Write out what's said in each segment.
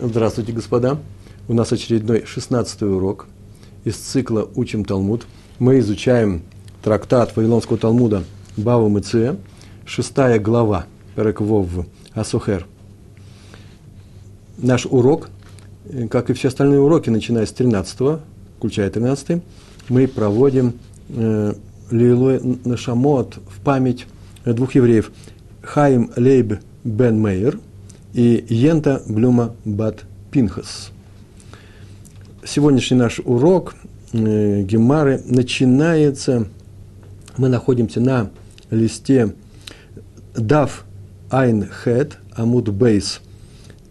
Здравствуйте, господа. У нас очередной 16 урок из цикла «Учим Талмуд». Мы изучаем трактат Вавилонского Талмуда Бава Мыция, шестая глава, Переквов Асухер. Наш урок, как и все остальные уроки, начиная с 13 включая 13 мы проводим э, Лилуэ Нашамот в память двух евреев – Хаим Лейб Бен Мейер и Йента Блюма Бат Пинхас. Сегодняшний наш урок э, Гемары начинается, мы находимся на листе Дав Айн Хет Амуд Бейс,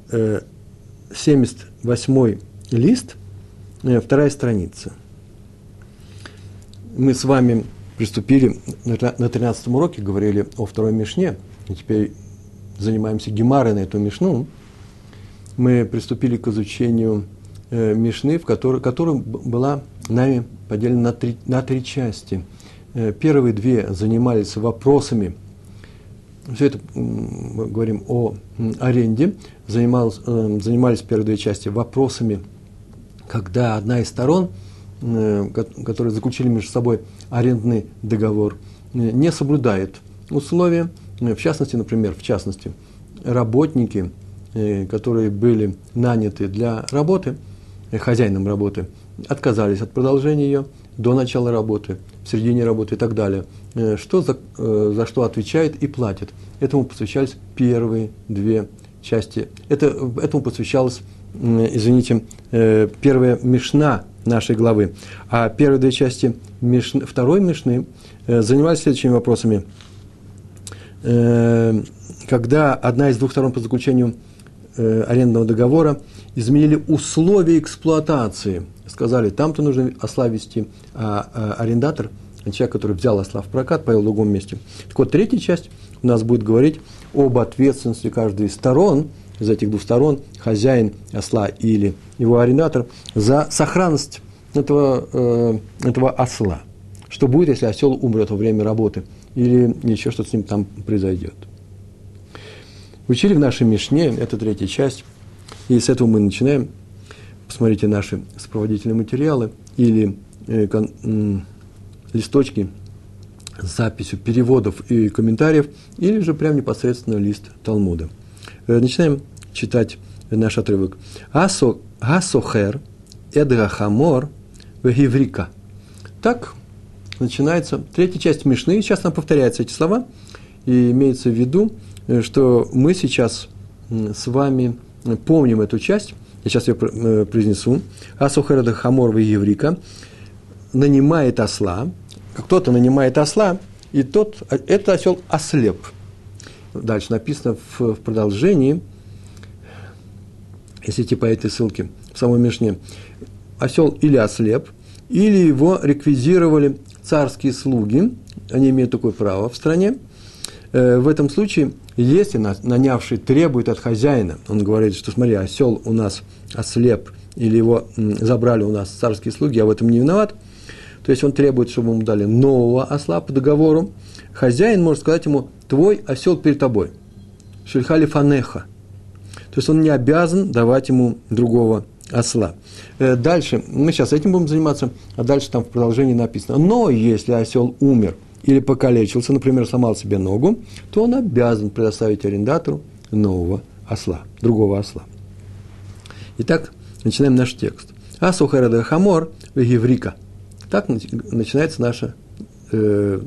78 лист, э, вторая страница. Мы с вами приступили на 13 уроке, говорили о второй Мишне – и теперь занимаемся гемарой на эту Мишну, мы приступили к изучению э, Мишны, в которой, которая была нами поделена на три, на три части. Э, первые две занимались вопросами, все это мы говорим о аренде, занималась, э, занимались первые две части вопросами, когда одна из сторон, э, которые заключили между собой арендный договор, э, не соблюдает условия – в частности, например, в частности, работники, э, которые были наняты для работы, э, хозяином работы, отказались от продолжения ее до начала работы, в середине работы и так далее. Э, что за, за что отвечает и платит. Этому посвящались первые две части. Это, этому посвящалась, извините, первая мешна нашей главы. А первые две части мишны, второй мешны занимались следующими вопросами – Э, когда одна из двух сторон по заключению э, арендного договора изменили условия эксплуатации. Сказали, там-то нужно осла вести, а, а арендатор, человек, который взял осла в прокат, поел в другом месте. Так вот, третья часть у нас будет говорить об ответственности каждой из сторон, из этих двух сторон, хозяин осла или его арендатор, за сохранность этого, э, этого осла. Что будет, если осел умрет во время работы – или еще что-то с ним там произойдет. Учили в нашей Мишне, это третья часть, и с этого мы начинаем. Посмотрите наши сопроводительные материалы или э, кон, э, листочки с записью переводов и комментариев, или же прям непосредственно лист Талмуда. Э, начинаем читать наш отрывок. Асо, асохер эдрахамор вегиврика. Так начинается третья часть Мишны. Сейчас нам повторяются эти слова. И имеется в виду, э, что мы сейчас с вами помним эту часть. Я сейчас ее э, произнесу. Асухарада Хаморва Еврика нанимает осла. Кто-то нанимает осла, и тот, э, это осел ослеп. Дальше написано в, в продолжении, если идти по этой ссылке, в самой Мишне, осел или ослеп, или его реквизировали царские слуги, они имеют такое право в стране. Э, в этом случае, если нанявший требует от хозяина, он говорит, что смотри, осел у нас ослеп, или его забрали у нас царские слуги, я в этом не виноват, то есть он требует, чтобы ему дали нового осла по договору, хозяин может сказать ему, твой осел перед тобой. Шельхали фанеха. То есть он не обязан давать ему другого осла. Э, дальше, мы сейчас этим будем заниматься, а дальше там в продолжении написано. Но если осел умер или покалечился, например, сломал себе ногу, то он обязан предоставить арендатору нового осла, другого осла. Итак, начинаем наш текст. Асухарада хамор еврика. Так начинается наша, э,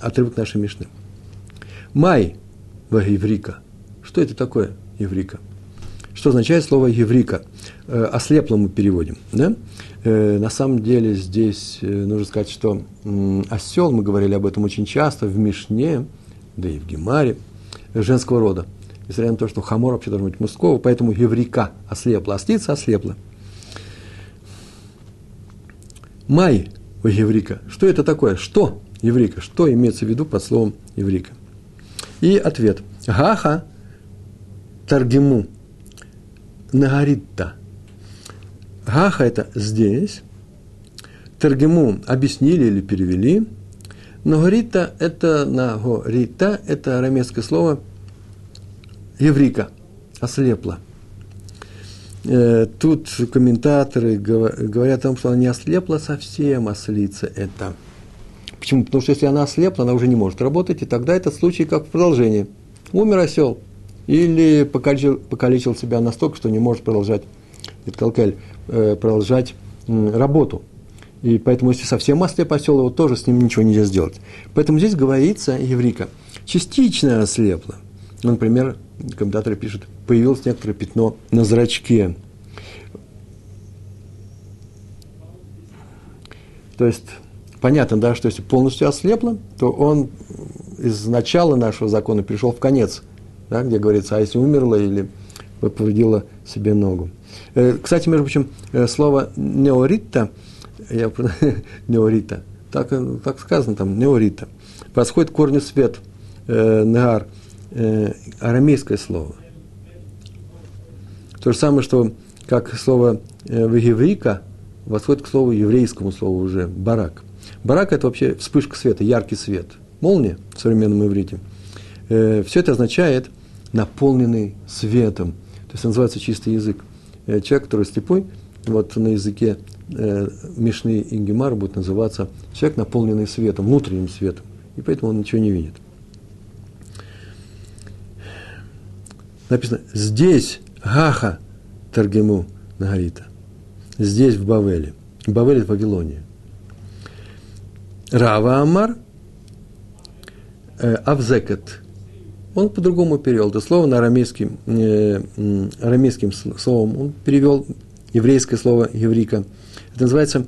отрывок нашей Мишны. Май еврика. Что это такое еврика? Что означает слово еврика? Э, ослепло мы переводим. Да? Э, на самом деле здесь э, нужно сказать, что осел, мы говорили об этом очень часто, в Мишне, да и в Гемаре, женского рода. Несмотря на то, что хамор вообще должен быть мужского, поэтому еврика ослепла, ослица ослепла. Май у еврика. Что это такое? Что еврика? Что имеется в виду под словом еврика? И ответ. Гаха таргему. Нагаритта – Гаха – это здесь. Тергему объяснили или перевели. Но горита – это на горита – это арамейское слово еврика, ослепла. э, тут комментаторы говорят о том, что она не ослепла совсем, ослица это. Почему? Потому что если она ослепла, она уже не может работать, и тогда этот случай как в продолжении. Умер осел, или покалечил, покалечил себя настолько, что не может продолжать, Иткалкель, э, продолжать работу. И поэтому, если совсем ослеп осел, его тоже с ним ничего нельзя сделать. Поэтому здесь говорится, еврика, частично ослепла. Ну, например, комментаторы пишут, появилось некоторое пятно на зрачке. То есть, понятно, да, что если полностью ослепло, то он из начала нашего закона перешел в конец, да, где говорится, а если умерла или повредила себе ногу. Э, кстати, между прочим, э, слово неорита, я, неорита, так, так сказано там, неорита, восходит к корню свет, э, негар, э, арамейское слово. То же самое, что как слово э, вегеврика восходит к слову еврейскому слову уже, барак. Барак – это вообще вспышка света, яркий свет. Молния в современном иврите. Э, все это означает наполненный светом. То есть называется чистый язык. Э, человек, который слепой, вот на языке э, Мишны и Гемар будет называться человек, наполненный светом, внутренним светом. И поэтому он ничего не видит. написано здесь Гаха Таргему Нагарита. Здесь, в Бавеле. Бавель – это Вавилония. Рава Амар э, Авзекет. Он по-другому перевел. Это слово на арамейским, э, арамейским словом. Он перевел еврейское слово еврика. Это называется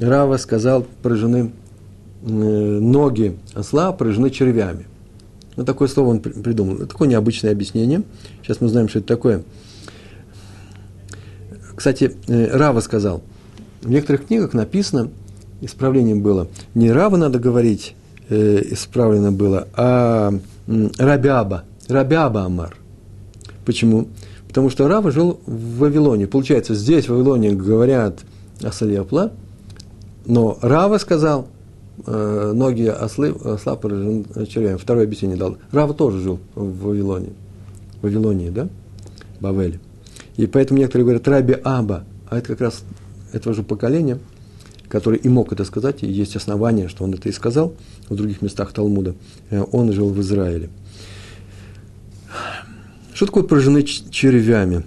Рава сказал поражены э, ноги осла поражены червями. Вот такое слово он придумал. Такое необычное объяснение. Сейчас мы знаем, что это такое. Кстати, э, Рава сказал, в некоторых книгах написано, исправлением было, не Рава надо говорить, э, исправлено было, а Рабяба, Рабяба Амар. Почему? Потому что Рава жил в Вавилоне. Получается, здесь в Вавилоне говорят ослепла, но Рава сказал – э, ноги ослы, осла поражены червями. Второе объяснение дал. Рава тоже жил в Вавилоне. В Вавилонии, да? Бавеле. И поэтому некоторые говорят Раби Аба, а это как раз этого же поколения, который и мог это сказать, и есть основания, что он это и сказал в других местах Талмуда. Э, он жил в Израиле. Что такое поражены червями?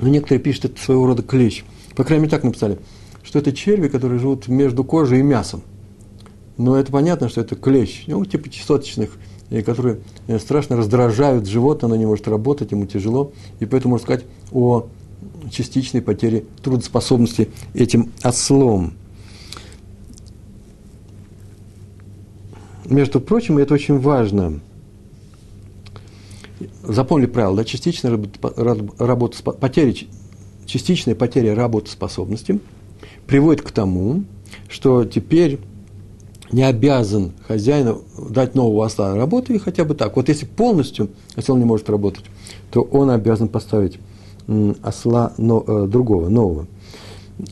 Ну, некоторые пишут, это своего рода клещ. По крайней мере, так написали, что это черви, которые живут между кожей и мясом. Но это понятно, что это клещ, ну, типа чесоточных, которые э, страшно раздражают животное, оно не может работать, ему тяжело. И поэтому можно сказать о частичной потере трудоспособности этим ослом. Между прочим, это очень важно. Запомнили правило, да, частичная работа, потеря, частичная потеря работоспособности приводит к тому, что теперь не обязан хозяину дать нового осла на работу, и хотя бы так. Вот если полностью осел не может работать, то он обязан поставить осла э, другого, нового.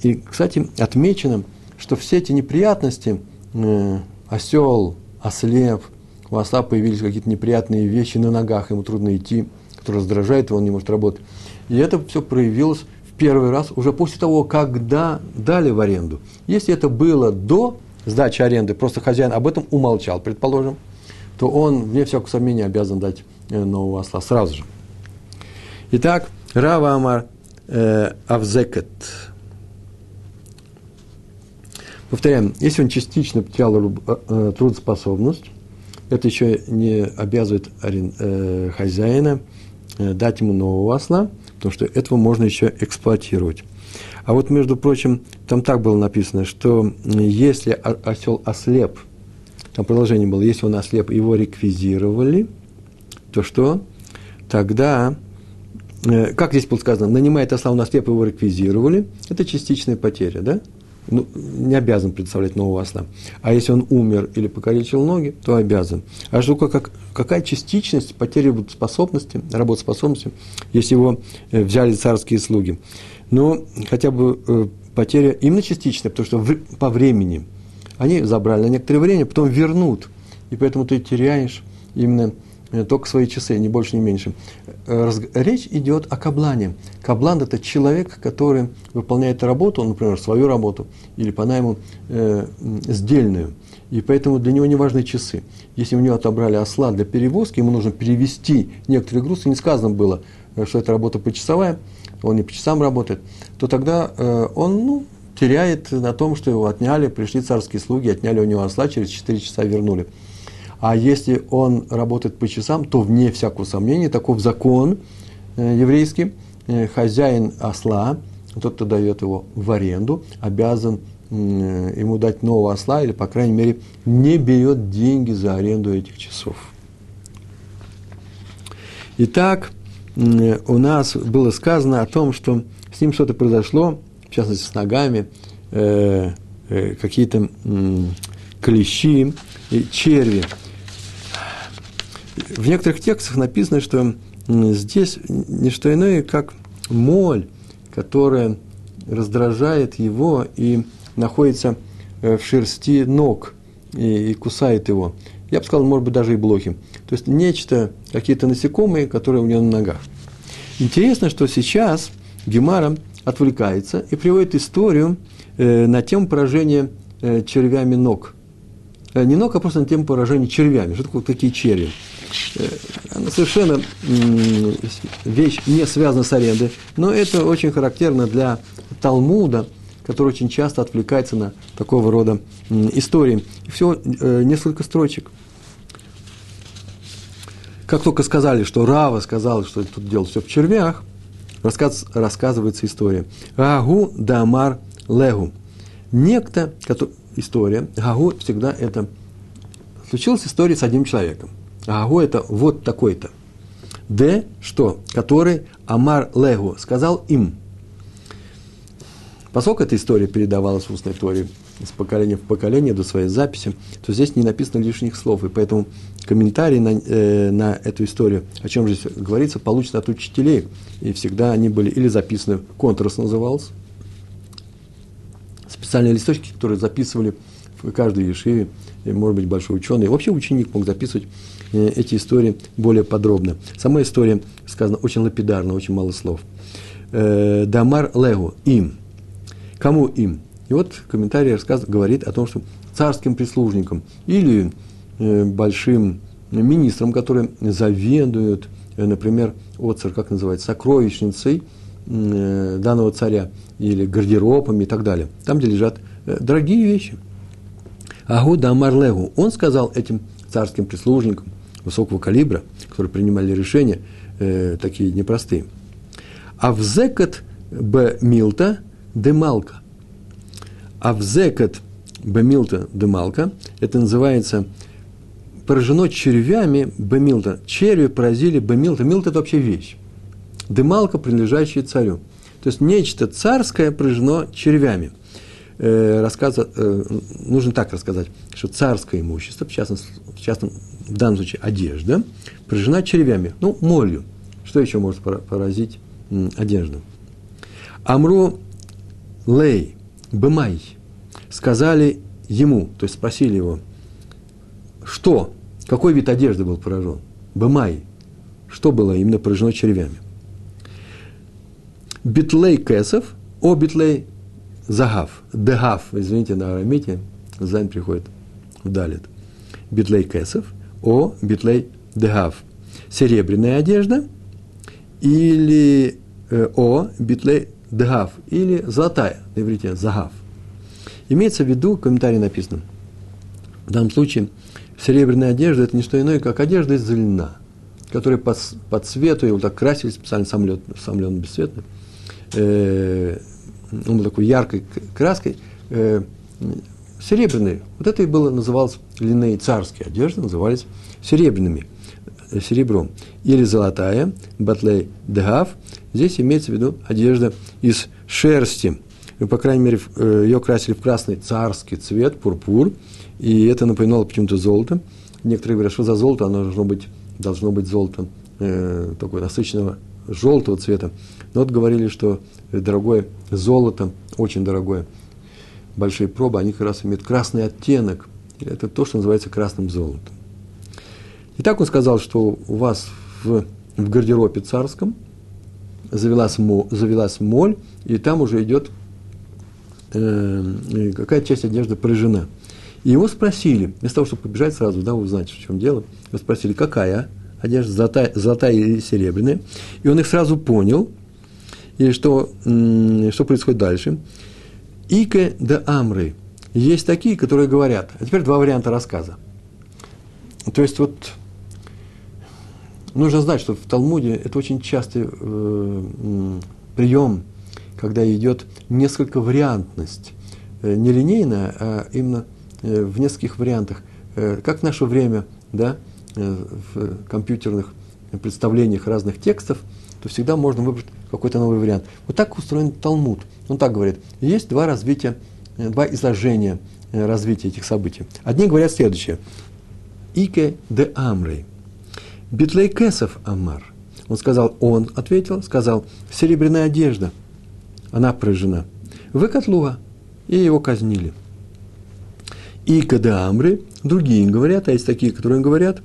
И, кстати, отмечено, что все эти неприятности, э, осел, ослеп, у осла появились какие-то неприятные вещи на ногах, ему трудно идти, которые раздражают его, он не может работать. И это все проявилось в первый раз уже после того, когда дали в аренду. Если это было до сдачи аренды, просто хозяин об этом умолчал, предположим, то он, вне всякого сомнения, обязан дать э, нового осла сразу же. Итак, Рава Амар э, Авзекет. Повторяем, если он частично потерял э, э, трудоспособность, это еще не обязывает э, хозяина дать ему нового осла, потому что этого можно еще эксплуатировать. А вот, между прочим, там так было написано, что если осел ослеп, там продолжение было, если он ослеп, его реквизировали, то что? Тогда, как здесь было сказано, нанимает осла, он ослеп, его реквизировали, это частичная потеря, да? Ну, не обязан представлять нового осла. А если он умер или покалечил ноги, то обязан. А что, как, какая частичность потери способности, работоспособности, если его э, взяли царские слуги? но хотя бы э, потеря именно частичная, потому что в, по времени они забрали на некоторое время, потом вернут. И поэтому ты теряешь именно э, только свои часы, ни больше, ни меньше. Э, речь идет о каблане. Каблан – это человек, который выполняет работу, например, свою работу, или по найму э, сдельную. И поэтому для него не важны часы. Если у него отобрали осла для перевозки, ему нужно перевести некоторые грузы, не сказано было, э, что это работа почасовая, он не по часам работает, то тогда э, он ну, теряет на том, что его отняли, пришли царские слуги, отняли у него осла, через 4 часа вернули. А если он работает по часам, то вне всякого сомнения, таков закон э, еврейский, э, хозяин осла, тот, кто дает его в аренду, обязан ему дать нового осла, или, по крайней мере, не берет деньги за аренду этих часов. Итак, у нас было сказано о том, что с ним что-то произошло, в частности, с ногами, э, какие-то клещи, и черви. В некоторых текстах написано, что здесь не что иное, как моль, которая раздражает его и находится э, в шерсти ног и, и кусает его. Я бы сказал, может быть, даже и блохи. То есть нечто, какие-то насекомые, которые у него на ногах. Интересно, что сейчас Гемара отвлекается и приводит историю э, на тему поражения э, червями ног. Э, не ног, а просто на тему поражения червями. Что такое такие черви? Она совершенно э, вещь не связана с арендой, но это очень характерно для Талмуда, который очень часто отвлекается на такого рода истории. Всего э, несколько строчек. Как только сказали, что Рава сказал, что тут дело все в червях, рассказ, рассказывается история. Гагу дамар легу. Некто, который, история, Гагу всегда это... Случилась история с одним человеком. Гагу это вот такой-то. Д, что? Который Амар Легу сказал им. Поскольку эта история передавалась в устной Торе из поколения в поколение до своей записи, то здесь не написано лишних слов, и поэтому комментарий на, э, на эту историю, о чем здесь говорится, получен от учителей, и всегда они были или записаны, контрас назывался, специальные листочки, которые записывали в каждой ешиве, и, может быть, большой ученый, вообще ученик мог записывать эти истории более подробно. Сама история сказана очень лапидарно, очень мало слов. Э, Дамар Легу, им. Кому им? И вот комментарий рассказ говорит о том, что царским прислужникам или э, большим министрам, которые заведуют, э, например, отцер, как называется, сокровищницей э, данного царя, или гардеробами и так далее. Там, где лежат э, дорогие вещи. Агу Дамарлегу, он сказал этим царским прислужникам высокого калибра, которые принимали решения э, такие непростые. А в зекат б милта демалка. Авзекат Бемилта Демалка, это называется поражено червями Бемилта. Черви поразили Бемилта. Милта – это вообще вещь. Демалка, принадлежащая царю. То есть нечто царское поражено червями. Э, рассказ, э, нужно так рассказать, что царское имущество, в частности, в, частном, в данном случае одежда, поражена червями, ну, молью. Что еще может поразить одежду? Амру лей – Бымай, сказали ему, то есть спросили его, что, какой вид одежды был поражен? במאי, что было именно поражено червями? בטלי כסף, או בטלי זהב, דהב, извините, на арамите, зайн приходит в далит. בטלי כסף, או בטלי דהב. Серебряная одежда или э, או בטלי דהב или золотая, на иврите זהב. Имеется в виду, в комментарии написано, в данном случае серебряная одежда – это не что иное, как одежда из льна, которая по, по цвету, его так красили специально, сам лен, сам лен бесцветный, э, он был такой яркой краской, э, серебряный. Вот это и было, называлось льняные царские одежды, назывались серебряными, э, серебром. Или золотая, батлей дегав, Здесь имеется в виду одежда из шерсти. Ну, по крайней мере, э, ее красили в красный царский цвет, пурпур, и это напоминало почему-то золото. Некоторые говорят, что за золото оно должно быть, должно быть золото э, такое насыщенного желтого цвета. Но вот говорили, что дорогое золото, очень дорогое, большие пробы, они как раз имеют красный оттенок. Это то, что называется красным золотом. Итак, он сказал, что у вас в, в гардеробе царском завелась, мо, завелась моль, и там уже идет э, какая часть одежды поражена. И его спросили, вместо того, чтобы побежать сразу, да, узнать, в чем дело, его спросили, какая одежда, золотая, золотая или серебряная. И он их сразу понял, и что, что происходит дальше. Ике де Амры. Есть такие, которые говорят. А теперь два варианта рассказа. То есть вот нужно знать, что в Талмуде это очень частый э, прием, когда идет несколько вариантность. Э, не линейная, а именно э, в нескольких вариантах. Э, как в наше время, да, э, в компьютерных представлениях разных текстов, то всегда можно выбрать какой-то новый вариант. Вот так устроен Талмуд. Он так говорит. Есть два развития, э, два изложения э, развития этих событий. Одни говорят следующее. Ике де Амрей. Битлей Кесов Амар. Он сказал, он ответил, сказал, серебряная одежда. Она поражена. Вы котлуга. И его казнили. Ике де Амрей. Другие говорят, а есть такие, которые говорят,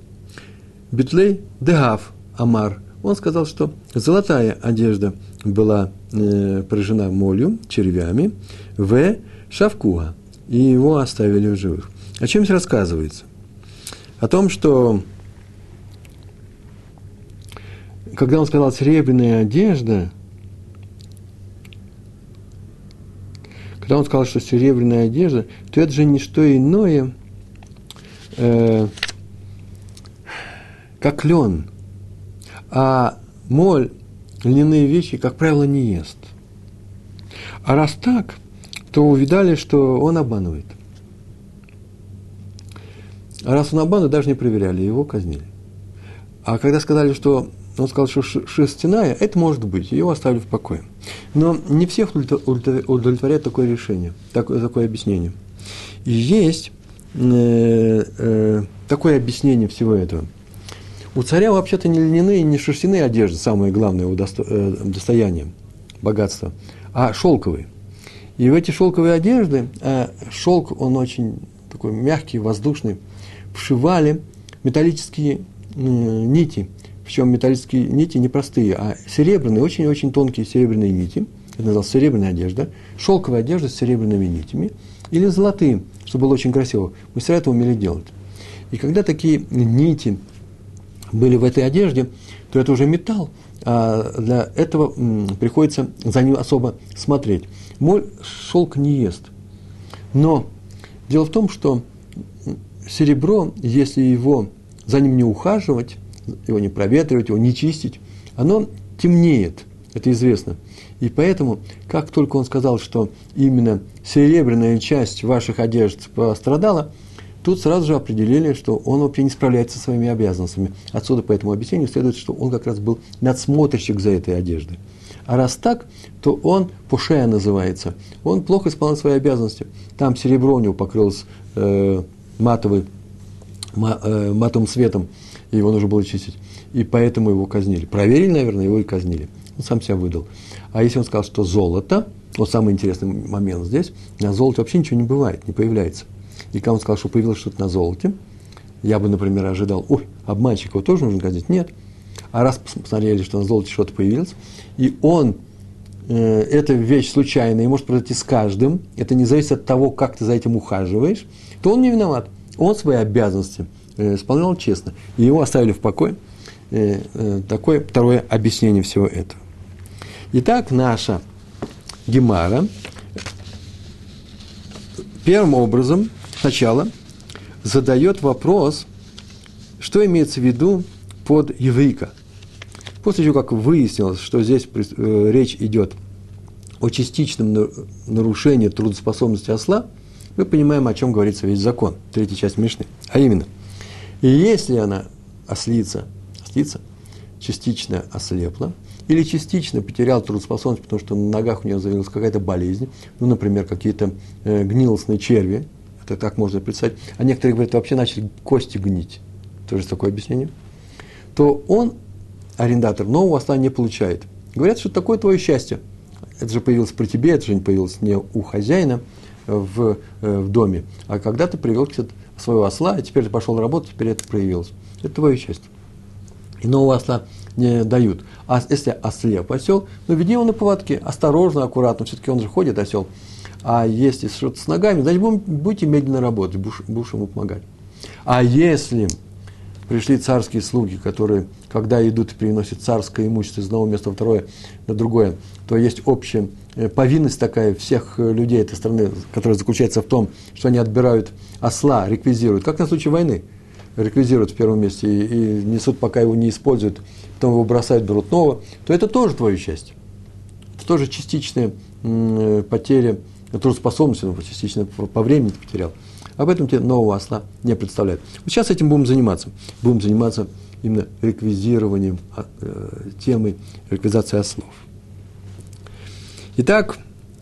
Битлей Дегав Амар. Он сказал, что золотая одежда была э, поражена молью, червями, в Шавкуа, и его оставили в живых. О чем здесь рассказывается? О том, что когда он сказал серебряная одежда, когда он сказал, что серебряная одежда, то это же не что иное, э, как лен. А моль льняные вещи, как правило, не ест. А раз так, то увидали, что он обманывает. А раз он обманывает, даже не проверяли, его казнили. А когда сказали, что он сказал, что шерстяная, это может быть, его оставили в покое. Но не всех удовлетворяет такое решение, такое, такое объяснение. Есть э, э, такое объяснение всего этого – у царя вообще-то не льняные, не шерстяные одежды, самое главное его досто, э, достояние, богатство, а шелковые. И в эти шелковые одежды, э, шелк, он очень такой мягкий, воздушный, вшивали металлические э, нити. Причем металлические нити не простые, а серебряные, очень-очень тонкие серебряные нити. Это называлось серебряная одежда. Шелковая одежда с серебряными нитями. Или золотые, чтобы было очень красиво. Мастера это умели делать. И когда такие нити были в этой одежде, то это уже металл. А для этого приходится за ним особо смотреть. Моль шелк не ест. Но дело в том, что серебро, если его за ним не ухаживать, его не проветривать, его не чистить, оно темнеет, это известно. И поэтому, как только он сказал, что именно серебряная часть ваших одежд пострадала – Тут сразу же определили, что он вообще не справляется со своими обязанностями. Отсюда по этому объяснению следует, что он как раз был надсмотрщик за этой одеждой. А раз так, то он пушея называется. Он плохо исполнял свои обязанности. Там серебро у него покрылось э, матовый, ма, э, матовым светом, и его нужно было чистить. И поэтому его казнили. Проверили, наверное, его и казнили. Он сам себя выдал. А если он сказал, что золото, вот самый интересный момент здесь, на золоте вообще ничего не бывает, не появляется. И когда он сказал, что появилось что-то на золоте, я бы, например, ожидал, ой, обманщик, его тоже нужно казнить. Нет. А раз посмотрели, что на золоте что-то появилось, и он, э, эта вещь случайная, и может произойти с каждым, это не зависит от того, как ты за этим ухаживаешь, то он не виноват. Он свои обязанности э, исполнял честно. И его оставили в покое. Э, э, такое второе объяснение всего этого. Итак, наша Гемара первым образом сначала задает вопрос, что имеется в виду под еврейка. После того, как выяснилось, что здесь э, речь идет о частичном нарушении трудоспособности осла, мы понимаем, о чем говорится весь закон, третья часть Мишны. А именно, если она ослица, ослица частично ослепла, или частично потерял трудоспособность, потому что на ногах у нее завелась какая-то болезнь, ну, например, какие-то э, гнилостные черви, это так можно представить, а некоторые говорят, вообще начали кости гнить, тоже такое объяснение, то он, арендатор, нового осла не получает. Говорят, что такое твое счастье. Это же появилось при тебе, это же не появилось не у хозяина в, э, в доме, а когда ты привел своего осла, и теперь ты пошел работать, теперь это проявилось. Это твое счастье. И нового осла не дают. А если ослеп осел, ну веди его на поводке, осторожно, аккуратно, все-таки он же ходит, осел. А если что-то с ногами, значит, будете медленно работать, будешь, ему помогать. А если пришли царские слуги, которые, когда идут и переносят царское имущество из одного места второе на другое, то есть общая э, повинность такая всех э, людей этой страны, которая заключается в том, что они отбирают осла, реквизируют, как на случай войны, реквизируют в первом месте и, и несут, пока его не используют, потом его бросают, берут нового, то это тоже твое счастье. Это тоже частичная м, потеря трудоспособности, ну, частично по, времени потерял. Об этом тебе нового осла не представляют. Вот сейчас этим будем заниматься. Будем заниматься именно реквизированием а, э, темы реквизации ослов. Итак,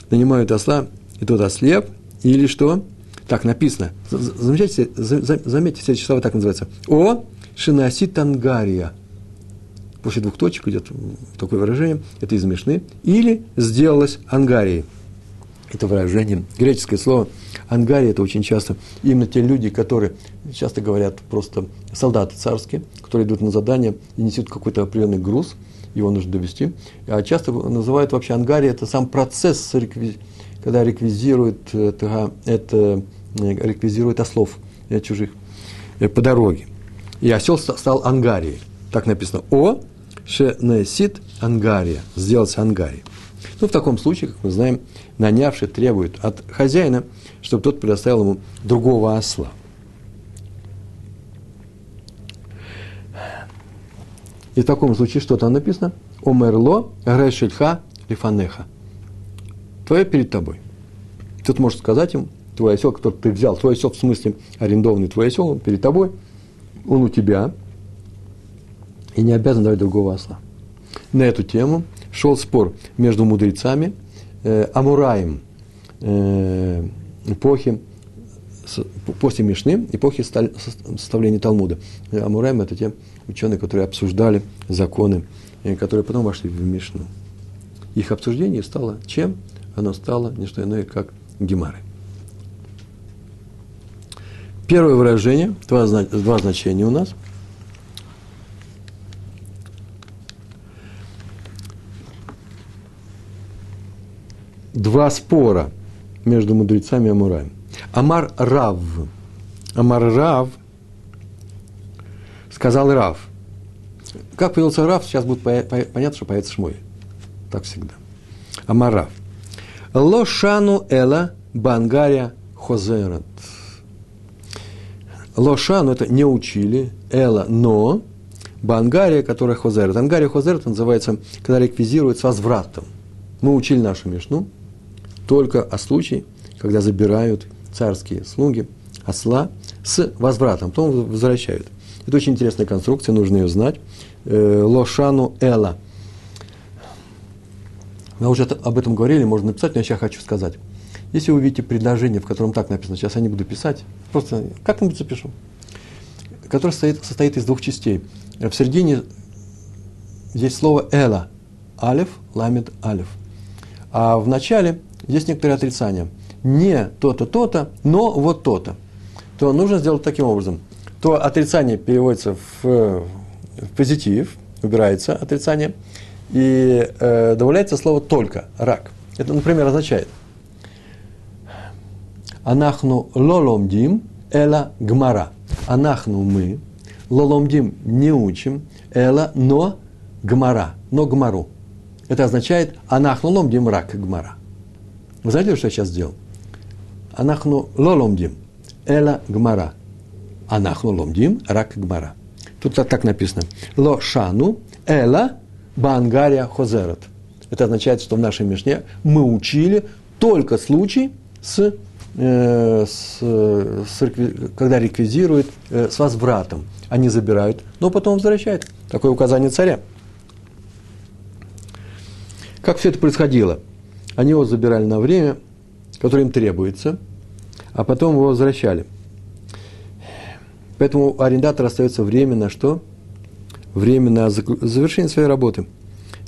нанимают осла, и тот ослеп, или что? Так написано. Замечайте, заметьте, следующее слово так называется. О шинаси тангария. После двух точек идет такое выражение, это из. Или сделалось ангарией это выражение, греческое слово ангари, это очень часто именно те люди, которые, часто говорят просто солдаты царские, которые идут на задание и несут какой-то определенный груз, его нужно довести. А часто называют вообще ангари, это сам процесс, когда реквизируют, это, это реквизируют ослов э, чужих э, по дороге. И осел стал ангарией. Так написано. О, шенесит ангария. Сделался ангарией. Ну, в таком случае, как мы знаем, нанявший требует от хозяина, чтобы тот предоставил ему другого осла. И в таком случае что там написано? Омерло грешельха лифанеха. Твое перед тобой. Тут может сказать им, твой осел, который ты взял, твой осел в смысле арендованный твой осел, он перед тобой, он у тебя, и не обязан давать другого осла. На эту тему шел спор между мудрецами, э, Амураем э, эпохи, после Мишны, эпохи составления Талмуда. Э, Амураем – это те ученые, которые обсуждали законы, которые потом вошли в Мишну. Их обсуждение стало чем? Оно стало не что иное, как гемары. Первое выражение, два, два значения у нас – два спора между мудрецами и Амураем. Амар Рав. Амар Рав сказал Рав. Как появился Рав, сейчас будет понятно, что появится Шмой. Так всегда. Амар Рав. Лошану эла бангария хозерат. Лошану это не учили, эла, но бангария, которая хозерат. Ангария хозерат называется, когда реквизирует с возвратом. Мы учили нашу мишну, только о случае, когда забирают царские слуги осла с возвратом, потом возвращают. Это очень интересная конструкция, нужно ее знать. Э, лошану эла. Мы уже об этом говорили, можно написать, но я сейчас хочу сказать. Если вы увидите предложение, в котором так написано, сейчас я не буду писать, просто как-нибудь запишу, которое состоит, состоит из двух частей. В середине здесь слово «эла», алиф, ламит, алиф. А в начале есть некоторые отрицания. Не то-то, то-то, но вот то-то. То нужно сделать таким образом. То отрицание переводится в, в позитив, убирается отрицание, и э, добавляется слово «только», «рак». Это, например, означает «Анахну лоломдим эла гмара». «Анахну мы, лоломдим не учим, эла но гмара, но гмару». Это означает «Анахну ломдим рак гмара». Вы знаете, что я сейчас сделал? Анахну лоломдим, эла гмара. Анахну ломдим, рак гмара. Тут так написано. Ло шану, эла бангария хозерат. Это означает, что в нашей Мишне мы учили только случай с, э, с, с, когда реквизируют э, с возвратом. Они забирают, но потом возвращают. Такое указание царя. Как все это происходило? Они его забирали на время, которое им требуется, а потом его возвращали. Поэтому у арендатора остается время на что? Время на завершение своей работы.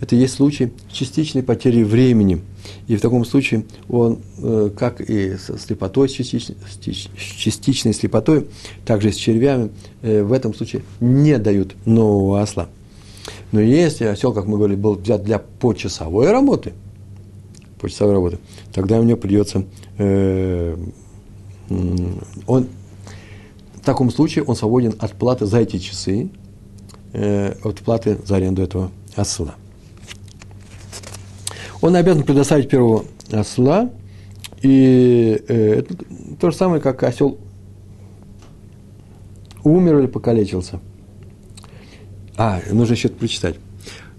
это есть случай частичной потери времени. И в таком случае он, э, как и со слепотой, с частичной, с частичной слепотой, также с червями, э, в этом случае не дают нового осла. Но если осел, как мы говорили, был взят для почасовой работы, почасовой работы, тогда него придется, э, он, в таком случае он свободен от платы за эти часы, э, от платы за аренду этого осла. Он обязан предоставить первого осла, и э, это то же самое, как осел умер или покалечился. А, нужно еще это прочитать.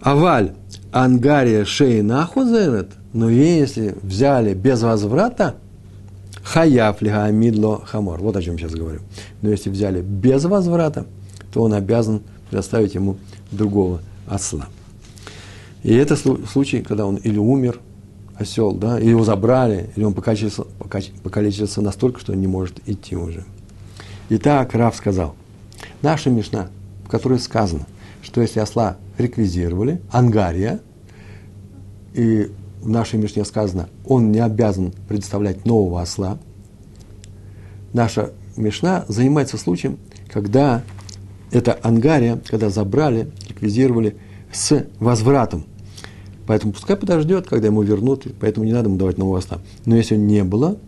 Аваль ангария шейна хузерет, но если взяли без возврата, хаяф лигаамидло хамор. Вот о чем сейчас говорю. Но если взяли без возврата, то он обязан предоставить ему другого осла. И это случай, когда он или умер, осел, да, или его забрали, или он покалечился, покалечился настолько, что он не может идти уже. Итак, Рав сказал, наша Мишна, в которой сказано, что если осла реквизировали, ангария, и в нашей Мишне сказано, он не обязан предоставлять нового осла, наша Мишна занимается случаем, когда это ангария, когда забрали, реквизировали с возвратом. Поэтому пускай подождет, когда ему вернут, поэтому не надо ему давать нового осла. Но если не было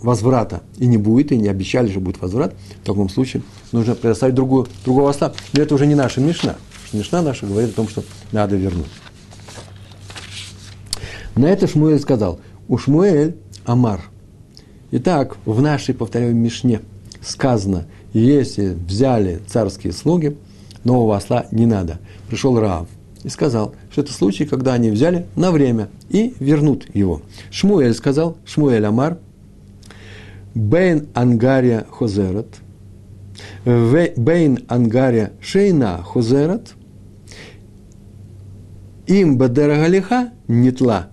возврата и не будет, и не обещали, что будет возврат, в таком случае нужно предоставить другую, другого осла. Но это уже не наша Мишна. Мишна наша говорит о том, что надо вернуть. На это Шмуэль сказал, у Шмуэль Амар. Итак, в нашей, повторяю, Мишне сказано, если взяли царские слуги, нового осла не надо. Пришел Рав и сказал, что это случай, когда они взяли на время и вернут его. Шмуэль сказал, Шмуэль Амар, Бейн Ангария Хозерат, Бейн Ангария Шейна Хозерат, им Бадера Галиха Нитла,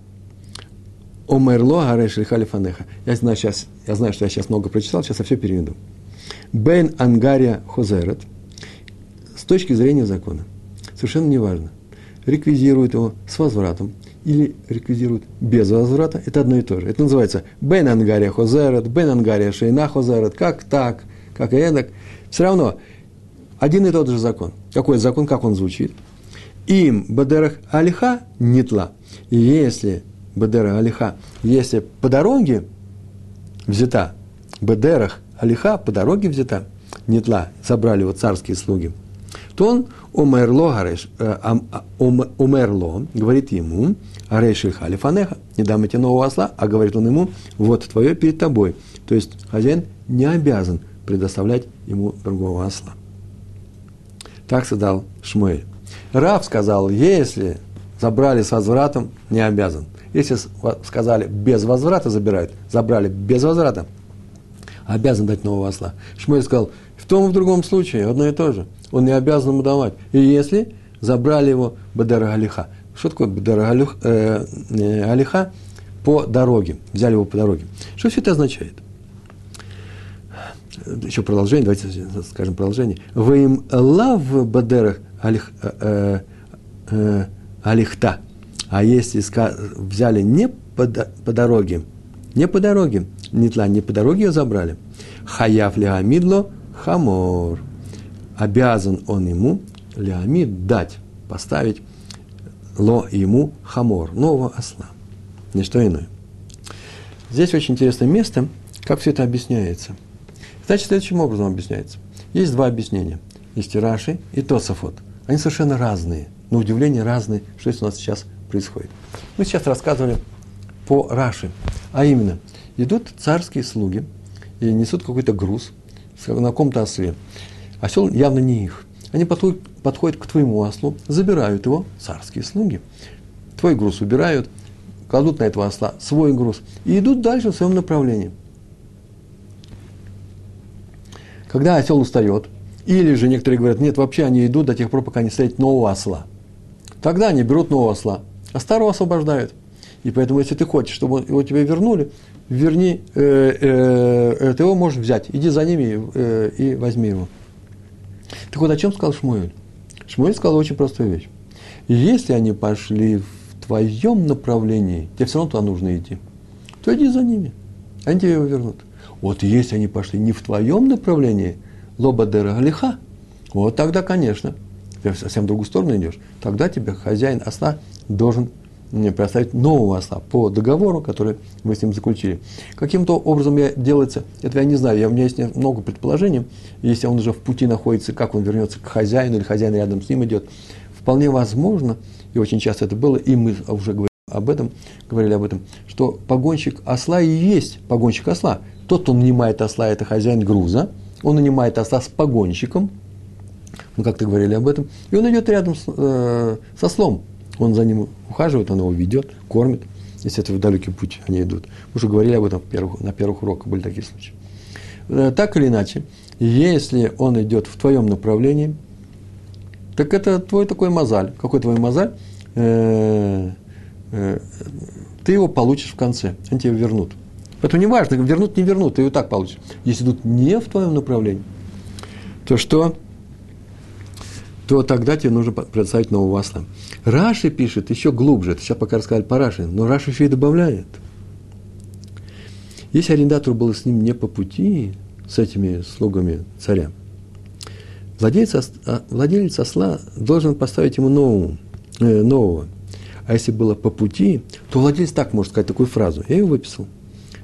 Омерло Гареш Халифанеха. Я знаю, сейчас, я знаю, что я сейчас много прочитал, сейчас я все переведу. Бен Ангария Хозерат, с точки зрения закона, совершенно неважно, реквизирует его с возвратом или реквизирует без возврата, это одно и то же. Это называется Бен Ангария Хозерат, Бен Ангария Шейна Хозерат, как так, как и эдак. Все равно один и тот же закон. Какой закон, как он звучит? Им бадерах алиха нитла. Если бадера алиха, если по дороге взята бадерах Алиха по дороге взята, нетла, забрали его царские слуги, то он умерло, гареш, э, а, умерло, говорит ему, ареш халифанеха, не дам тебе нового осла, а говорит он ему, вот твое перед тобой. То есть хозяин не обязан предоставлять ему другого осла. Так сказал Шмуэль. Рав сказал, если забрали с возвратом, не обязан. Если сказали без возврата забирают, забрали без возврата, обязан дать нового осла. Шмуэль сказал, в том и в другом случае одно и то же. Он не обязан ему давать. И если забрали его Бадара Алиха. Что такое Бадара Алиха? Э, э, Алиха? По дороге. Взяли его по дороге. Что все это означает? Еще продолжение, давайте скажем продолжение. Вы им лав Бадерах алих, э, הליכתה. А если взяли не по, по дороге, не по дороге, נטלה не по дороге ее забрали. חייב להעמיד לו חמור. Обязан он ему, להעמיד, дать, поставить לו ему חמור, нового осла. Не что иное. Здесь очень интересное место, как все это объясняется. Значит, следующим образом объясняется. Есть два объяснения. Есть Раши и Тософот. Они совершенно разные. На удивление разные, что здесь у нас сейчас происходит. Мы сейчас рассказывали по Раши. А именно, идут царские слуги и несут какой-то груз на каком-то осле. Осел явно не их. Они подходят, к твоему ослу, забирают его, царские слуги. Твой груз убирают, кладут на этого осла свой груз и идут дальше в своем направлении. Когда осел устает, или же некоторые говорят, нет, вообще они идут до тех пор, пока не встретят нового осла. Тогда они берут нового осла, а старого освобождают. И поэтому, если ты хочешь, чтобы его тебе вернули, верни, э, э, э, ты его можешь взять, иди за ними э, и возьми его. Так вот, о чем сказал Шмуэль? Шмуэль сказал очень простую вещь. Если они пошли в твоем направлении, тебе все равно туда нужно идти, то иди за ними. Они тебе его вернут. Вот если они пошли не в твоем направлении, лобадера галиха, вот тогда, конечно, ты совсем в другую сторону идешь, тогда тебе хозяин осла должен предоставить нового осла по договору, который мы с ним заключили. Каким-то образом я делается, этого я не знаю, я, у меня есть много предположений, если он уже в пути находится, как он вернется к хозяину, или хозяин рядом с ним идет, вполне возможно, и очень часто это было, и мы уже говорили об этом, говорили об этом, что погонщик осла и есть погонщик осла. Тот, кто нанимает осла, это хозяин груза, он нанимает осла с погонщиком, мы как-то говорили об этом, и он идет рядом с, э, со слом, он за ним ухаживает, он его ведет, кормит, если это в далекий путь они идут. Мы уже говорили об этом первых, на первых уроках, были такие случаи. Э, так или иначе, если он идет в твоем направлении, так это твой такой мозаль. Какой твой мозаль? Э, э, ты его получишь в конце, они тебе вернут. Поэтому не важно, вернут, не вернут, ты его так получишь. Если идут не в твоем направлении, то что? То тогда тебе нужно представить нового осла. Раши пишет еще глубже, сейчас пока рассказали по Раши, но Раши еще и добавляет. Если арендатору было с ним не по пути, с этими слугами царя, владелец, а, владелец осла должен поставить ему нового, э, нового. А если было по пути, то владелец так может сказать такую фразу. Я ее выписал.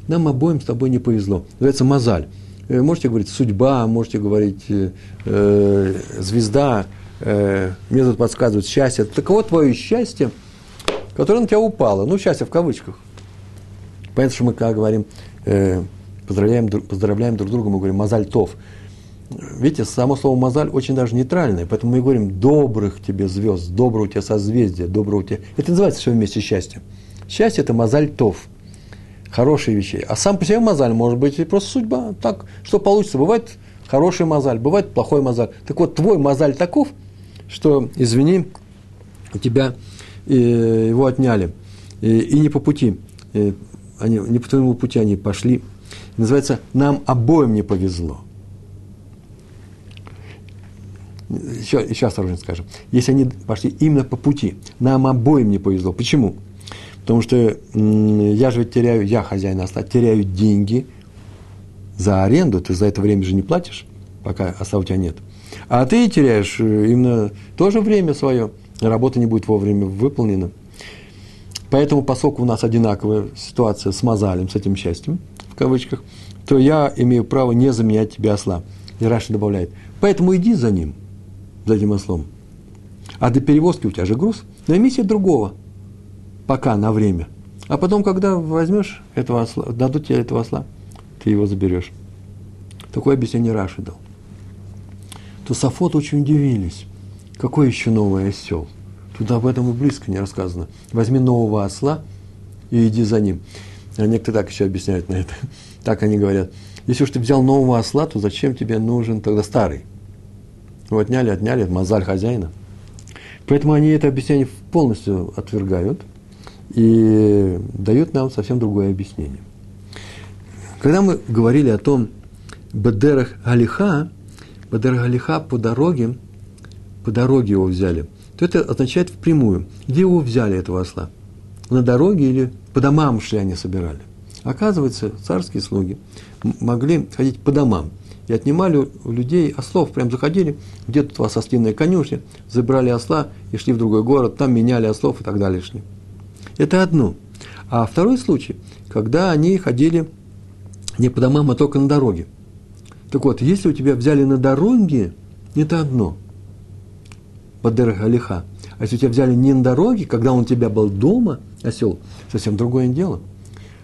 Нам обоим с тобой не повезло. Называется мозаль. Э, можете говорить судьба, можете говорить э, э, звезда, э, мне тут подсказывают счастье. Таково твое счастье, которое на тебя упало. Ну, счастье в кавычках. Понятно, что мы, когда говорим, э, поздравляем, поздравляем друг друга, мы говорим «мазаль тов». Видите, само слово «мазаль» очень даже нейтральное, поэтому мы говорим «добрых тебе звезд», «доброго у тебя созвездия», «доброго тебя…» Это называется все вместе счастье. Счастье – это «мазаль тов», хорошие вещи. А сам по себе мозаль может быть просто судьба. Так, что получится. Бывает хороший мозаль, бывает плохой мозаль. Так вот, твой мозаль таков – что, извини, у тебя э, его отняли, э, и не по пути, э, они, не по твоему пути они пошли. Называется «Нам обоим не повезло». Еще, еще осторожно скажем. Если они пошли именно по пути, нам обоим не повезло. Почему? Потому что я же ведь теряю, я хозяин осла, теряю деньги за аренду, ты за это время же не платишь, пока осла у тебя нет – а ты теряешь э, именно тоже время свое, работа не будет вовремя выполнена. Поэтому, поскольку у нас одинаковая ситуация с мозалем, с этим счастьем, в кавычках, то я имею право не заменять тебе осла. И Раши добавляет, поэтому иди за ним, за этим ослом. А до перевозки у тебя же груз, найми себе другого, пока на время. А потом, когда возьмешь этого осла, дадут тебе этого осла, ты его заберешь. Такое объяснение Раши дал то Сафот очень удивились. Какой еще новый осел? Тут об этом и близко не рассказано. Возьми нового осла и иди за ним. А некоторые так еще объясняют на это. Так они говорят. Если уж ты взял нового осла, то зачем тебе нужен тогда старый? Ну, отняли, отняли, мозаль хозяина. Поэтому они это объяснение полностью отвергают и дают нам совсем другое объяснение. Когда мы говорили о том, Бедерах Алиха, Бадаргалиха по дороге, по дороге его взяли, то это означает впрямую. Где его взяли, этого осла? На дороге или по домам шли они собирали? Оказывается, царские слуги могли ходить по домам и отнимали у людей ослов, прям заходили, где тут у вас ослиная конюшня, забрали осла и шли в другой город, там меняли ослов и так далее шли. Это одно. А второй случай, когда они ходили не по домам, а только на дороге – так вот, если у тебя взяли на дороге, это одно. Бадер Галиха. А если у тебя взяли не на дороге, когда он у тебя был дома, осел, совсем другое дело.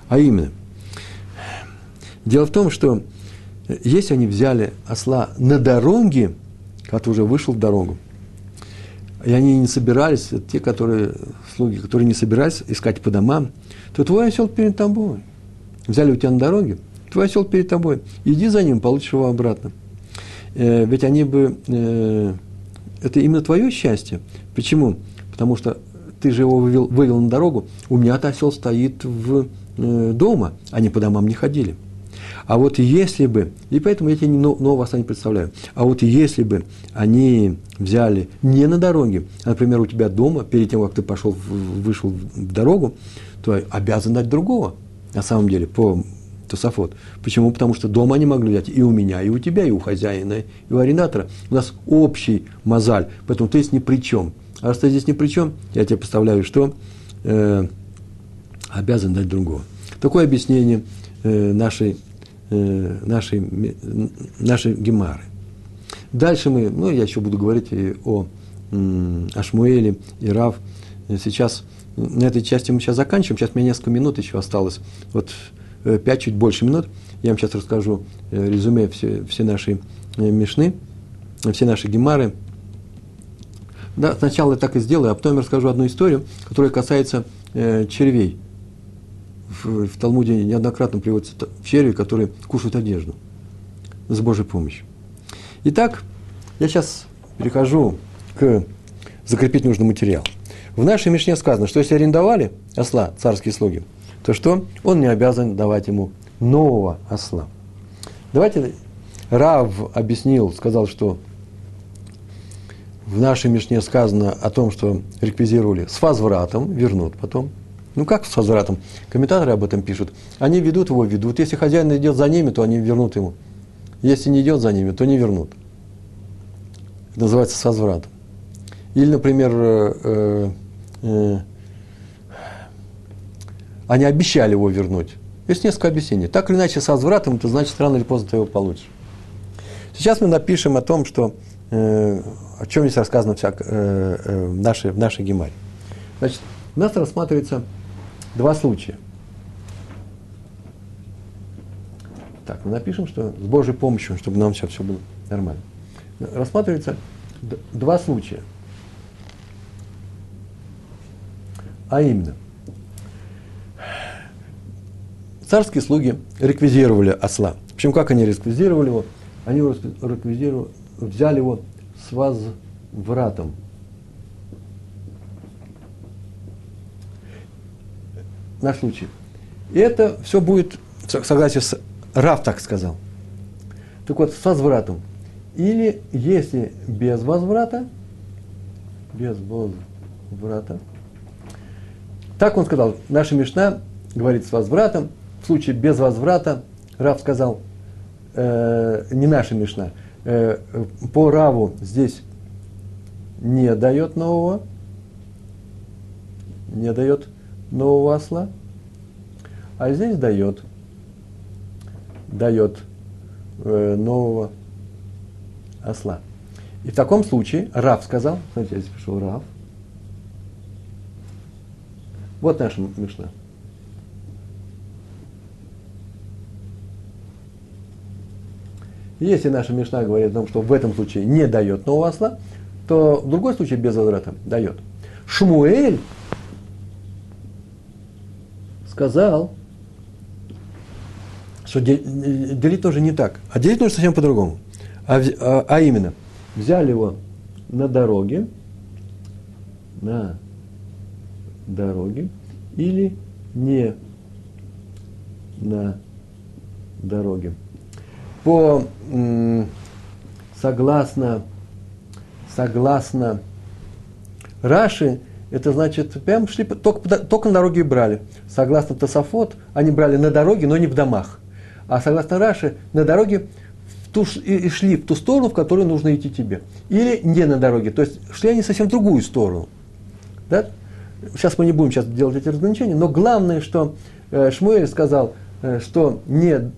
А именно, дело в том, что если они взяли осла на дороге, когда уже вышел в дорогу, и они не собирались, те, которые, слуги, которые не собирались искать по домам, то твой осел перед тобой. Взяли у тебя на дороге, твой осел перед тобой. Иди за ним, получишь его обратно. Э, ведь они бы... Э, это именно твое счастье. Почему? Потому что ты же его вывел, вывел на дорогу. У меня-то осел стоит в, э, дома. Они по домам не ходили. А вот если бы, и поэтому я тебе нового осла не представляю, а вот если бы они взяли не на дороге, а, например, у тебя дома, перед тем, как ты пошел, вышел в дорогу, то обязан дать другого, на самом деле, по Тософот. Почему? Потому что дома они могли взять и у меня, и у тебя, и у хозяина, и у арендатора. У нас общий мозаль, поэтому ты здесь ни при чем. А раз ты здесь ни при чем, я тебе представляю, что э, обязан дать другого. Такое объяснение э, нашей, э, нашей, нашей гемары. Дальше мы, ну, я еще буду говорить и о, о Шмуэле и Рав. Сейчас на этой части мы сейчас заканчиваем. Сейчас у меня несколько минут еще осталось. Вот э, пять, чуть больше минут. Я вам сейчас расскажу э, резюме все, все наши э, мешны, все наши гемары. Да, сначала я так и сделаю, а потом я расскажу одну историю, которая касается э, червей. В, в Талмуде неоднократно приводятся черви, которые кушают одежду с Божьей помощью. Итак, я сейчас перехожу к закрепить нужный материал. В нашей Мишне сказано, что если арендовали осла царские слуги, то что? Он не обязан давать ему нового осла. Давайте Рав объяснил, сказал, что в нашей Мишне сказано о том, что реквизировали с возвратом, вернут потом. Ну как с возвратом? Комментаторы об этом пишут. Они ведут его, ведут. Если хозяин идет за ними, то они вернут ему. Если не идет за ними, то не вернут. Это называется с возвратом. Или, например, э, э, э, они обещали его вернуть. Есть несколько объяснений. Так или иначе, с возвратом, это значит, рано или поздно ты его получишь. Сейчас мы напишем о том, что, э, о чем здесь рассказано всяк, э, э, в, нашей, в нашей гемаре. Значит, у нас рассматривается два случая. Так, мы напишем, что с Божьей помощью, чтобы нам сейчас все было нормально. Рассматривается два случая. А именно, царские слуги реквизировали осла. Причем как они реквизировали его? Они его реквизировали, взяли его с возвратом. Наш случай. И это все будет в согласии с Рав так сказал. Так вот, с возвратом. Или если без возврата, без возврата, так он сказал, наша Мишна говорит с возвратом, в случае без возврата, Рав сказал, э, не наша Мишна, э, по Раву здесь не дает нового, не дает нового осла, а здесь дает, дает э, нового осла. И в таком случае Рав сказал, смотрите, я здесь пишу Рав, вот наша Мишна. Если наша Мишна говорит о том, что в этом случае не дает нового осла, то в другой случае без возврата дает. Шмуэль сказал, что делить тоже не так, а делить нужно совсем по-другому. А, а, а именно, взяли его на дороге, на дороге или не на дороге. По, согласно, согласно Раши, это значит, прям шли, только, только на дороге брали. Согласно Тософот, они брали на дороге, но не в домах. А согласно Раши, на дороге в ту, и шли в ту сторону, в которую нужно идти тебе. Или не на дороге. То есть шли они совсем в другую сторону. Да? Сейчас мы не будем сейчас делать эти разграничения, но главное, что э, Шмуэль сказал, э, что не,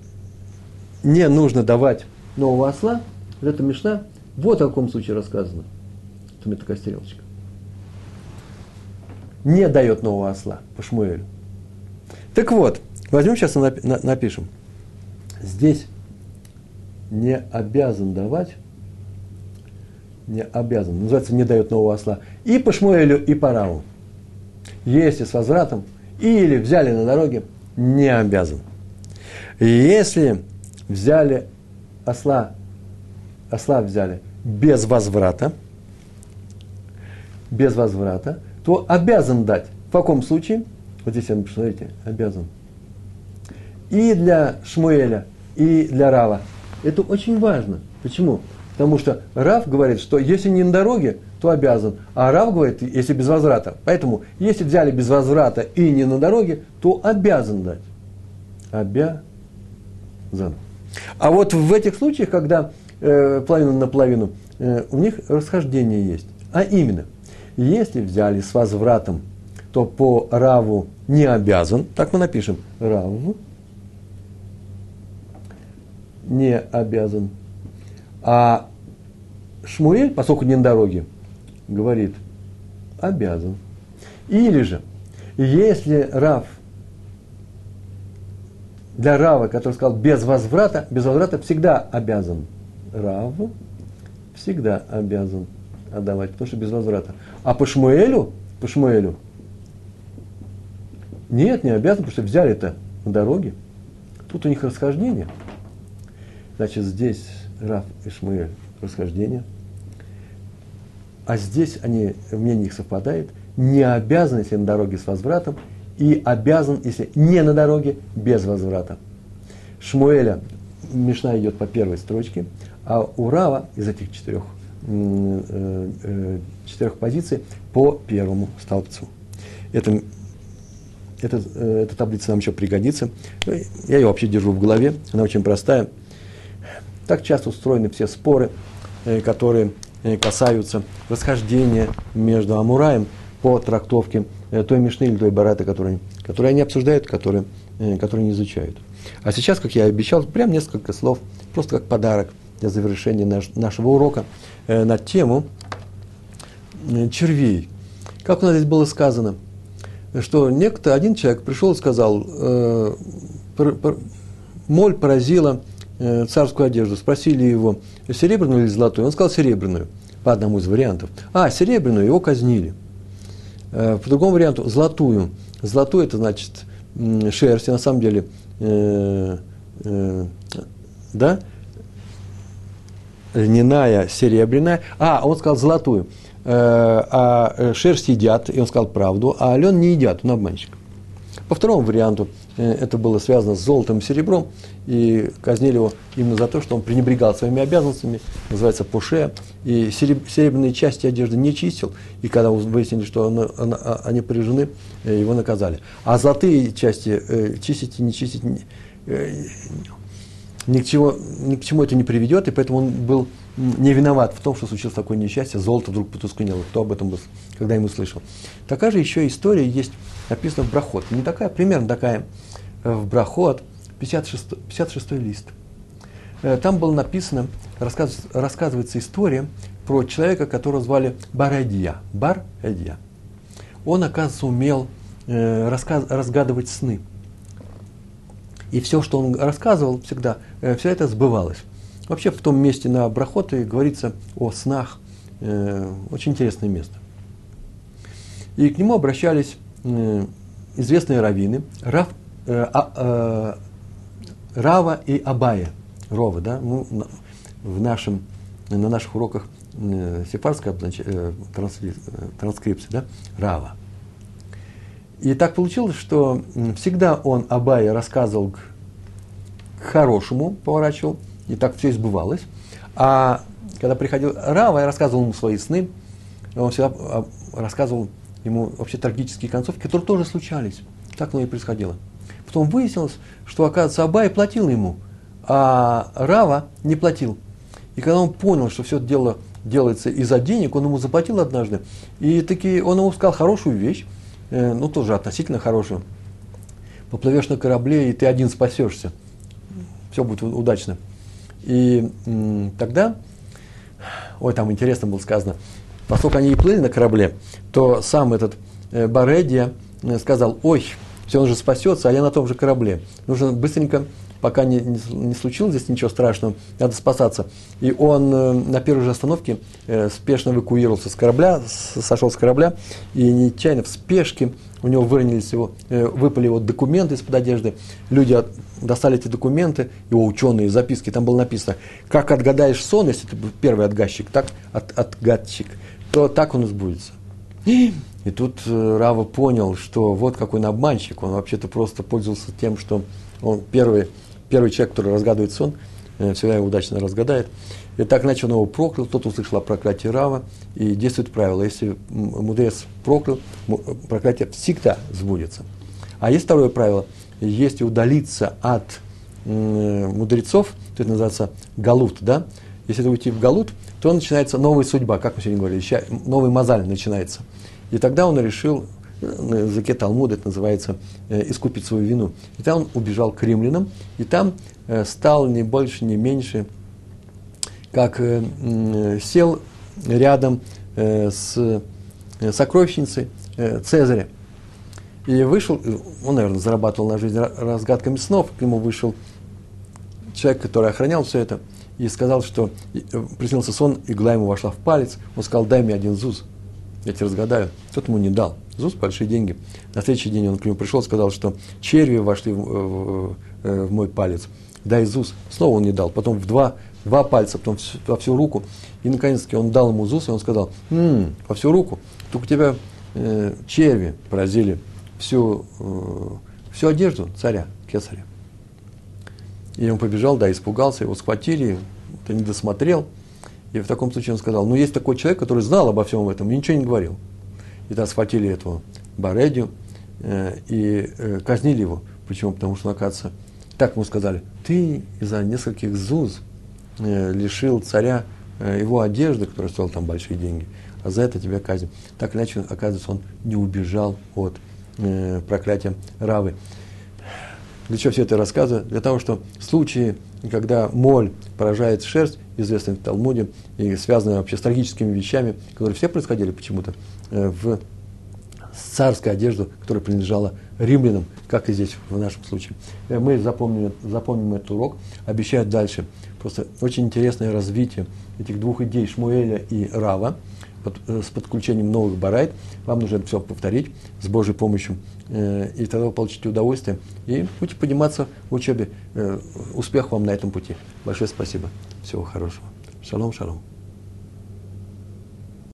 не нужно давать нового осла, вот эта Мишна, вот о каком случае рассказано. Это у меня такая стрелочка. Не дает нового осла по Шмуэлю. Так вот, возьмем сейчас и напишем. Здесь не обязан давать, не обязан, называется, не дает нового осла, и по Шмуэлю, и по Раву если с возвратом, или взяли на дороге, не обязан. Если взяли осла, осла взяли без возврата, без возврата, то обязан дать. В каком случае? Вот здесь я напишу, смотрите, обязан. И для Шмуэля и для Рава. Это очень важно. Почему? Потому что Рав говорит, что если не на дороге, то обязан. А Рав говорит, если без возврата. Поэтому, если взяли без возврата и не на дороге, то обязан дать. Обязан. А вот в этих случаях, когда э, половина на половину, э, у них расхождение есть. А именно, если взяли с возвратом, то по Раву не обязан, так мы напишем, Раву не обязан. А Шмуэль, поскольку не на дороге, говорит, обязан. Или же, если Рав для Рава, который сказал без возврата, без возврата всегда обязан. Рав всегда обязан отдавать, потому что без возврата. А по Шмуэлю, по Шмуэлю, нет, не обязан, потому что взяли это на дороге. Тут у них расхождение. Значит, здесь Раф и Шмуэль расхождение. А здесь они, мнение их совпадает. Не обязан, если на дороге с возвратом, и обязан, если не на дороге, без возврата. Шмуэля Мишна идет по первой строчке, а у из этих четырех, э, э, четырех позиций по первому столбцу. Это, это, э, эта таблица нам еще пригодится. Я ее вообще держу в голове, она очень простая. Так часто устроены все споры, которые касаются расхождения между Амураем по трактовке той Мишны или той Барата, которые, которые они обсуждают, которые, э, которые не изучают. А сейчас, как я и обещал, прям несколько слов, просто как подарок для завершения наш, нашего урока э, на тему э, червей. Как у нас здесь было сказано, что некто, один человек пришел и сказал, э, пр, моль поразила э, царскую одежду. Спросили его, серебряную или золотую? Он сказал, серебряную, по одному из вариантов. А, серебряную, его казнили. Э, по другому варианту, золотую. Золотую это значит шерсть, на самом деле, э, э, да, льняная, серебряная. А, он сказал золотую. А шерсть едят, и он сказал правду, а лен не едят, он обманщик. По второму варианту, это было связано с золотом и серебром, и казнили его именно за то, что он пренебрегал своими обязанностями, называется пуше, и серебряные части одежды не чистил, и когда выяснили, что он, он, а, они порежены, э, его наказали. А золотые части э, чистить и не чистить ни, ни, к чему, ни к чему это не приведет, и поэтому он был не виноват в том, что случилось такое несчастье, золото вдруг потускнело. Кто об этом был, когда ему слышал. Такая же еще история есть, написана в Брахот. Не такая, примерно такая э, в Брахот, 56, 56 лист. Э, там было написано, рассказ, рассказывается история про человека, которого звали Баредия. Бар-Эдия. Он, оказывается, умел э, рассказ, разгадывать сны. И все, что он рассказывал всегда, э, все это сбывалось. Вообще в том месте на Брахоте говорится о снах. Э, очень интересное место. И к нему обращались известные раввины, Рав, а, Рава и Абая. Рова, да? Ну, в нашем, на наших уроках э, сефарская э, э, транскрипция, да? Рава. И так получилось, что всегда он Абая рассказывал к, к хорошему, поворачивал, и так все избывалось. А когда приходил Рава, я рассказывал ему свои сны, он всегда а, рассказывал ему вообще трагические концовки, которые тоже случались. Так оно и происходило. Потом выяснилось, что, оказывается, Абай платил ему, а Рава не платил. И когда он понял, что все это дело делается из-за денег, он ему заплатил однажды. И таки он ему сказал хорошую вещь, э, ну тоже относительно хорошую. Поплывешь на корабле, и ты один спасешься. Все будет удачно. И м, тогда, ой, там интересно было сказано, поскольку они и плыли на корабле, то сам этот э, Баредия э, сказал, ой, все, он же спасется, а я на том же корабле. Нужно быстренько, пока не, не, не случилось здесь ничего страшного, надо спасаться. И он э, на первой же остановке э, спешно эвакуировался с корабля, с, сошел с корабля, и нечаянно в спешке у него выронились его, э, выпали его документы из-под одежды. Люди от, достали эти документы, его ученые записки, там было написано, как отгадаешь сон, если ты первый отгадчик, так от, отгадчик, то так он и сбудется. И, тут э, Рава понял, что вот какой он обманщик, он вообще-то просто пользовался тем, что он первый, первый человек, который разгадывает сон, э, всегда его удачно разгадает. И так иначе он его проклял, тот услышал о проклятии Рава, и действует правило. Если мудрец проклял, проклятие всегда сбудется. А есть второе правило. Если удалиться от мудрецов, то это называется галут, да? Если это уйти в галут, то начинается новая судьба, как мы сегодня говорили, новый мозаль начинается. И тогда он решил, на языке Талмуда это называется, э, искупить свою вину. И там он убежал к римлянам, и там э, стал не больше, не меньше, как э, сел рядом с сокровищницей Цезаря. И вышел, он, наверное, зарабатывал на жизнь разгадками снов, к нему вышел человек, который охранял все это, и сказал, что приснился сон, игла ему вошла в палец, он сказал, дай мне один ЗУЗ, я тебе разгадаю. Тот ему не дал. ЗУЗ – большие деньги. На следующий день он к нему пришел, сказал, что черви вошли в, в, в мой палец. Дай ЗУЗ. Снова он не дал. Потом в два, два пальца, потом во всю руку. И, наконец-таки, он дал ему ЗУЗ, и он сказал, «М-м, во всю руку. Только у тебя э, черви поразили всю, э, всю одежду царя, кесаря. И он побежал, да, испугался, его схватили, ты не досмотрел – и в таком случае он сказал, ну есть такой человек, который знал обо всем этом и ничего не говорил. И тогда схватили этого Баредю э, и э, казнили его. Почему? Потому что, оказывается, так ему сказали, ты из-за нескольких зуз э, лишил царя э, его одежды, которая стоила там большие деньги, а за это тебя казним. Так иначе, оказывается, он не убежал от э, проклятия Равы. Для чего все это рассказываю? Для того, что в случае, когда моль поражает шерсть, известный в Талмуде, и связанный вообще с трагическими вещами, которые все происходили почему-то э, в царской одежду, которая принадлежала римлянам, как и здесь в нашем случае. Э, мы запомним, запомним этот урок, обещаю дальше. Просто очень интересное развитие этих двух идей Шмуэля и Рава – под, э, с подключением новых барайт, вам нужно все повторить с Божьей помощью, э, и тогда вы получите удовольствие и будете подниматься в учебе. Э, успех вам на этом пути. Большое спасибо. Всего хорошего. Шалом, шалом.